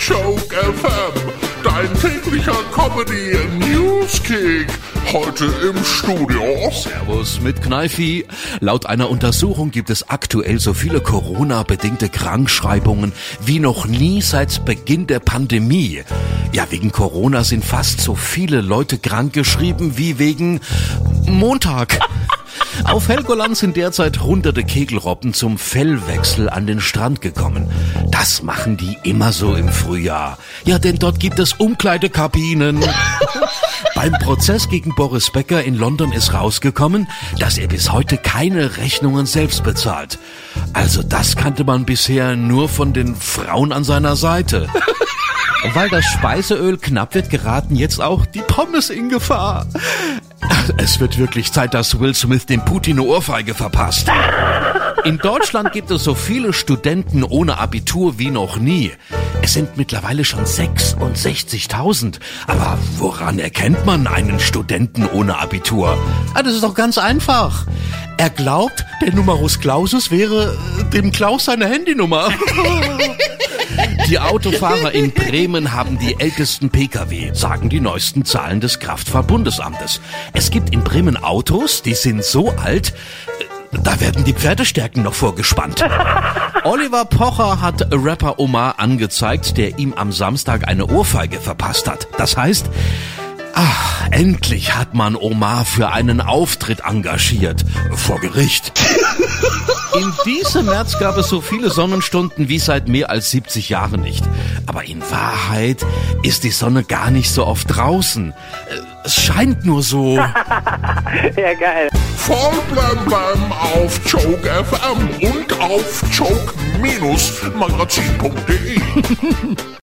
Joke FM, dein täglicher Comedy Newskick. Heute im Studio. Servus mit Kneifi. Laut einer Untersuchung gibt es aktuell so viele Corona-bedingte Krankschreibungen wie noch nie seit Beginn der Pandemie. Ja, wegen Corona sind fast so viele Leute krankgeschrieben wie wegen Montag. Auf Helgoland sind derzeit hunderte Kegelrobben zum Fellwechsel an den Strand gekommen. Das machen die immer so im Frühjahr. Ja, denn dort gibt es Umkleidekabinen. Beim Prozess gegen Boris Becker in London ist rausgekommen, dass er bis heute keine Rechnungen selbst bezahlt. Also das kannte man bisher nur von den Frauen an seiner Seite. Weil das Speiseöl knapp wird, geraten jetzt auch die Pommes in Gefahr. Es wird wirklich Zeit, dass Will Smith dem Putin eine Ohrfeige verpasst. In Deutschland gibt es so viele Studenten ohne Abitur wie noch nie. Es sind mittlerweile schon 66.000. Aber woran erkennt man einen Studenten ohne Abitur? Ah, das ist doch ganz einfach. Er glaubt, der Numerus Clausus wäre äh, dem Klaus seine Handynummer. Die Autofahrer in Bremen haben die ältesten Pkw, sagen die neuesten Zahlen des Kraftfahrtbundesamtes. Es gibt in Bremen Autos, die sind so alt, äh, da werden die Pferdestärken noch vorgespannt. Oliver Pocher hat Rapper Omar angezeigt, der ihm am Samstag eine Ohrfeige verpasst hat. Das heißt, ach, endlich hat man Omar für einen Auftritt engagiert. Vor Gericht. In diesem März gab es so viele Sonnenstunden wie seit mehr als 70 Jahren nicht. Aber in Wahrheit ist die Sonne gar nicht so oft draußen. Es scheint nur so. Ja, geil. Voll blam blam auf Joke FM und auf joke-magazin.de.